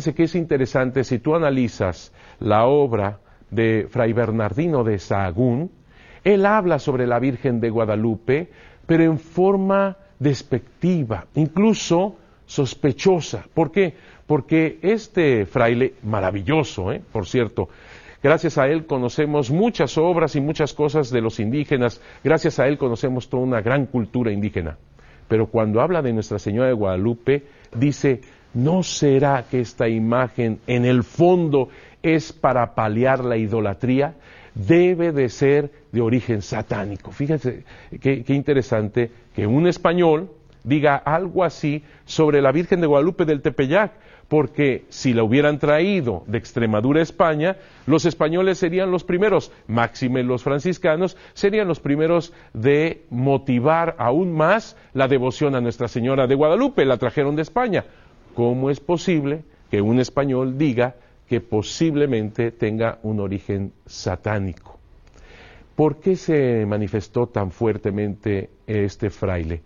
Fíjense que es interesante si tú analizas la obra de Fray Bernardino de Sahagún, él habla sobre la Virgen de Guadalupe, pero en forma despectiva, incluso sospechosa. ¿Por qué? Porque este fraile, maravilloso, ¿eh? por cierto, gracias a él conocemos muchas obras y muchas cosas de los indígenas, gracias a él conocemos toda una gran cultura indígena. Pero cuando habla de Nuestra Señora de Guadalupe, dice, ¿no será que esta imagen en el fondo es para paliar la idolatría? Debe de ser de origen satánico. Fíjense qué, interesante que un español diga algo así sobre la Virgen de Guadalupe del Tepeyac, porque si la hubieran traído de Extremadura a España, los españoles serían los primeros, máxime los franciscanos, serían los primeros de motivar aún más la devoción a Nuestra Señora de Guadalupe, la trajeron de España. ¿Cómo es posible que un español diga que posiblemente tenga un origen satánico? ¿Por qué se manifestó tan fuertemente este fraile?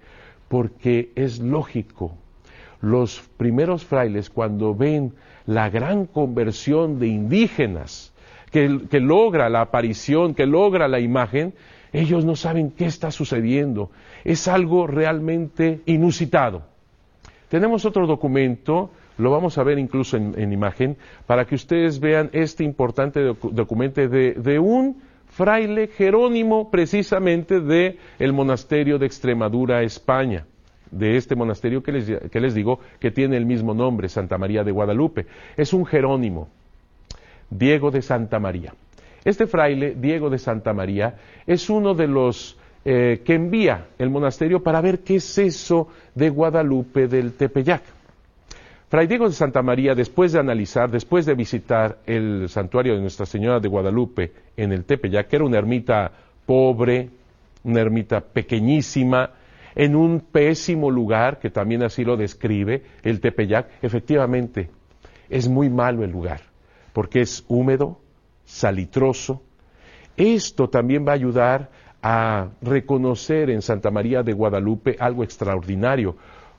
Porque es lógico. Los primeros frailes, cuando ven la gran conversión de indígenas, que, logra la aparición, que logra la imagen, ellos no saben qué está sucediendo. Es algo realmente inusitado. Tenemos otro documento, lo vamos a ver incluso en, imagen, para que ustedes vean este importante documento de un fraile Jerónimo precisamente de el monasterio de Extremadura, España, de este monasterio que les, que les digo que tiene el mismo nombre, Santa María de Guadalupe. Es un Jerónimo, Diego de Santa María. Este fraile, Diego de Santa María, es uno de los eh, que envía el monasterio para ver qué es eso de Guadalupe del Tepeyac. Fray Diego de Santa María, después de analizar, después de visitar el santuario de Nuestra Señora de Guadalupe en el Tepeyac, que era una ermita pobre, una ermita pequeñísima, en un pésimo lugar, que también así lo describe el Tepeyac, efectivamente, es muy malo el lugar, porque es húmedo, salitroso. Esto también va a ayudar a reconocer en Santa María de Guadalupe algo extraordinario,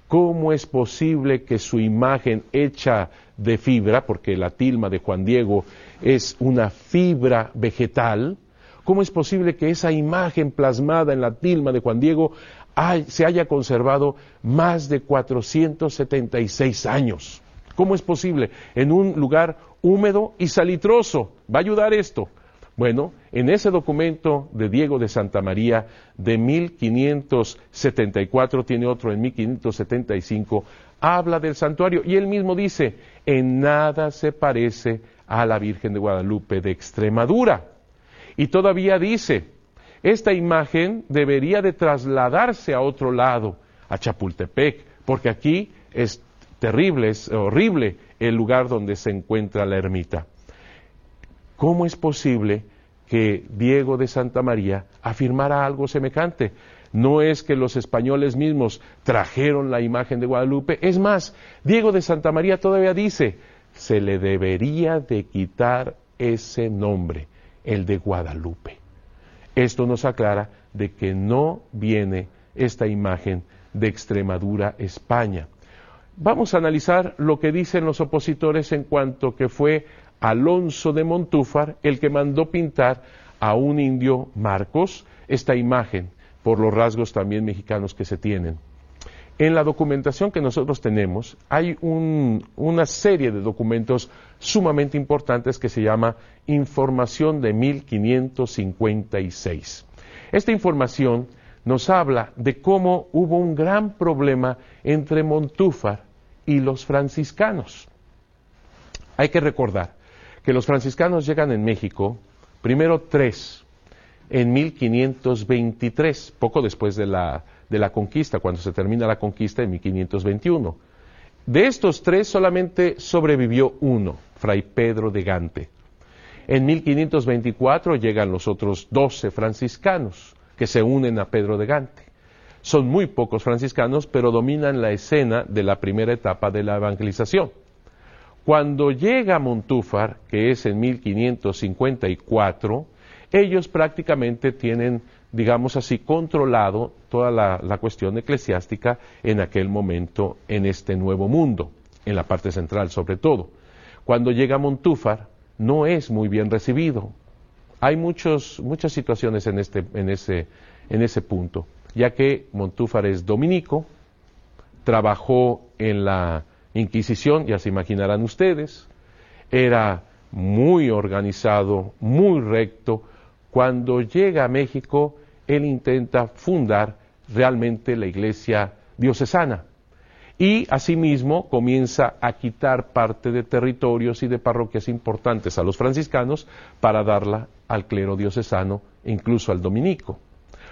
¿Cómo es posible que su imagen hecha de fibra, porque la tilma de Juan Diego es una fibra vegetal, cómo es posible que esa imagen plasmada en la tilma de Juan Diego se haya conservado más de 476 años? ¿Cómo es posible? En un lugar húmedo y salitroso. ¿Va a ayudar esto? Bueno, en ese documento de Diego de Santa María de 1574, tiene otro en 1575, habla del santuario y él mismo dice, en nada se parece a la Virgen de Guadalupe de Extremadura. Y todavía dice, esta imagen debería de trasladarse a otro lado, a Chapultepec, porque aquí es terrible, es horrible el lugar donde se encuentra la ermita. ¿Cómo es posible que Diego de Santa María afirmara algo semejante? No es que los españoles mismos trajeron la imagen de Guadalupe, es más, Diego de Santa María todavía dice, se le debería de quitar ese nombre, el de Guadalupe. Esto nos aclara de que no viene esta imagen de Extremadura, España. Vamos a analizar lo que dicen los opositores en cuanto que fue Alonso de Montúfar el que mandó pintar a un indio Marcos esta imagen, por los rasgos también mexicanos que se tienen. En la documentación que nosotros tenemos hay una serie de documentos sumamente importantes que se llama Información de 1556. Esta información nos habla de cómo hubo un gran problema entre Montúfar y los franciscanos. Hay que recordar que los franciscanos llegan en México, primero tres, en 1523, poco después de la, conquista, cuando se termina la conquista en 1521. De estos tres solamente sobrevivió uno, Fray Pedro de Gante. En 1524 llegan los otros doce franciscanos que se unen a Pedro de Gante. Son muy pocos franciscanos, pero dominan la escena de la primera etapa de la evangelización. Cuando llega Montúfar, que es en 1554, ellos prácticamente tienen, digamos así, controlado toda la, cuestión eclesiástica en aquel momento en este nuevo mundo, en la parte central sobre todo. Cuando llega Montúfar, no es muy bien recibido. Hay muchos, muchas situaciones en, este, en, ese, en ese punto, ya que Montúfar es dominico, trabajó en la Inquisición, ya se imaginarán ustedes, era muy organizado, muy recto. Cuando llega a México, él intenta fundar realmente la iglesia diocesana y asimismo comienza a quitar parte de territorios y de parroquias importantes a los franciscanos para darla al clero diocesano incluso al dominico,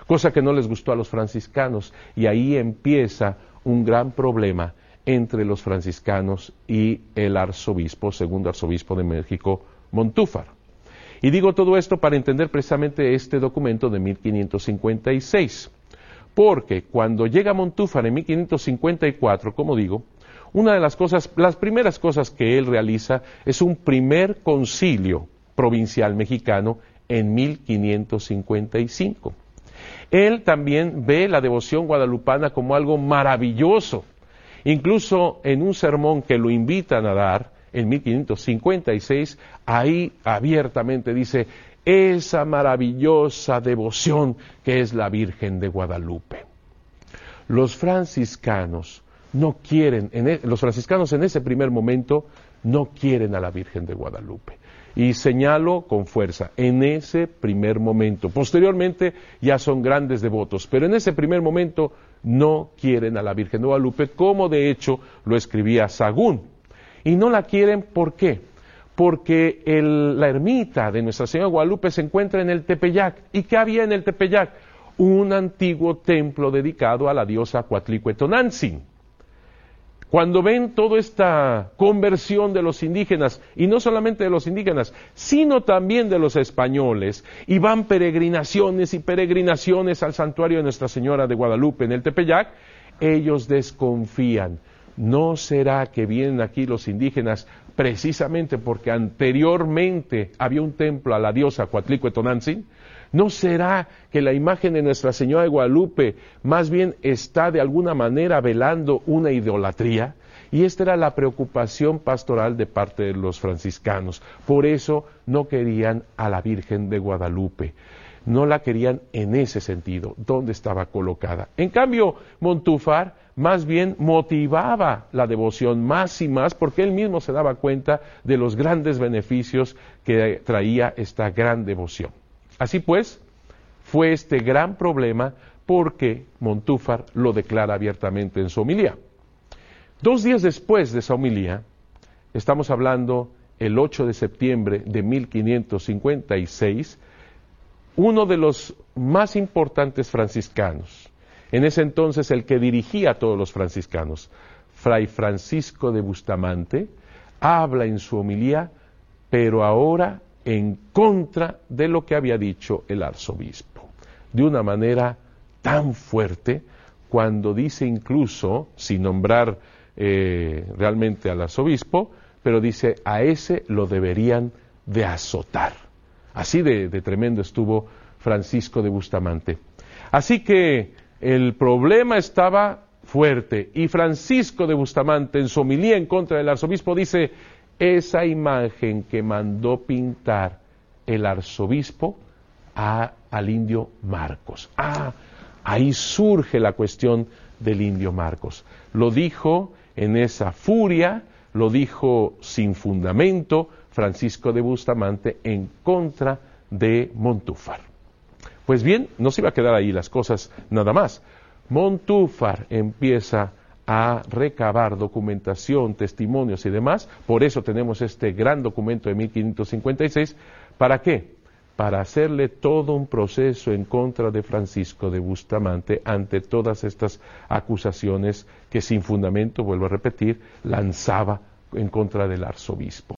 cosa que no les gustó a los franciscanos y ahí empieza un gran problema entre los franciscanos y el arzobispo, segundo arzobispo de México, Montúfar. Y digo todo esto para entender precisamente este documento de 1556, porque cuando llega Montúfar en 1554, como digo, una de las cosas, las primeras cosas que él realiza es un primer concilio provincial mexicano en 1555. Él también ve la devoción guadalupana como algo maravilloso. Incluso en un sermón que lo invitan a dar en 1556, ahí abiertamente dice, esa maravillosa devoción que es la Virgen de Guadalupe. Los franciscanos no quieren, e, los franciscanos en ese primer momento no quieren a la Virgen de Guadalupe. Y señalo con fuerza, en ese primer momento. Posteriormente ya son grandes devotos, pero en ese primer momento no quieren a la Virgen de Guadalupe, como de hecho lo escribía Sagún. Y no la quieren, ¿por qué? Porque la ermita de Nuestra Señora Guadalupe se encuentra en el Tepeyac. ¿Y qué había en el Tepeyac? Un antiguo templo dedicado a la diosa Cuatlicuetonantzin. Cuando ven toda esta conversión de los indígenas, y no solamente de los indígenas, sino también de los españoles, y van peregrinaciones y peregrinaciones al santuario de Nuestra Señora de Guadalupe en el Tepeyac, ellos desconfían. ¿No será que vienen aquí los indígenas precisamente porque anteriormente había un templo a la diosa Coatlicuetonantzin? ¿No será que la imagen de Nuestra Señora de Guadalupe más bien está de alguna manera velando una idolatría? Y esta era la preocupación pastoral de parte de los franciscanos. Por eso no querían a la Virgen de Guadalupe. No la querían en ese sentido, donde estaba colocada. En cambio, Montúfar más bien motivaba la devoción más y más porque él mismo se daba cuenta de los grandes beneficios que traía esta gran devoción. Así pues, fue este gran problema porque Montúfar lo declara abiertamente en su homilía. Dos días después de esa homilía, estamos hablando el 8 de septiembre de 1556, uno de los más importantes franciscanos, en ese entonces el que dirigía a todos los franciscanos, Fray Francisco de Bustamante, habla en su homilía, pero ahora en contra de lo que había dicho el arzobispo, de una manera tan fuerte, cuando dice incluso, sin nombrar eh, realmente al arzobispo, pero dice, a ese lo deberían de azotar. Así de, de tremendo estuvo Francisco de Bustamante. Así que el problema estaba fuerte y Francisco de Bustamante en su homilía en contra del arzobispo dice, esa imagen que mandó pintar el arzobispo al indio Marcos. Ah, ahí surge la cuestión del indio Marcos. Lo dijo en esa furia, lo dijo sin fundamento Francisco de Bustamante en contra de Montúfar. Pues bien, no se iba a quedar ahí las cosas nada más. Montúfar empieza a recabar documentación, testimonios y demás. Por eso tenemos este gran documento de 1556. ¿Para qué? Para hacerle todo un proceso en contra de Francisco de Bustamante ante todas estas acusaciones que sin fundamento, vuelvo a repetir, lanzaba en contra del arzobispo.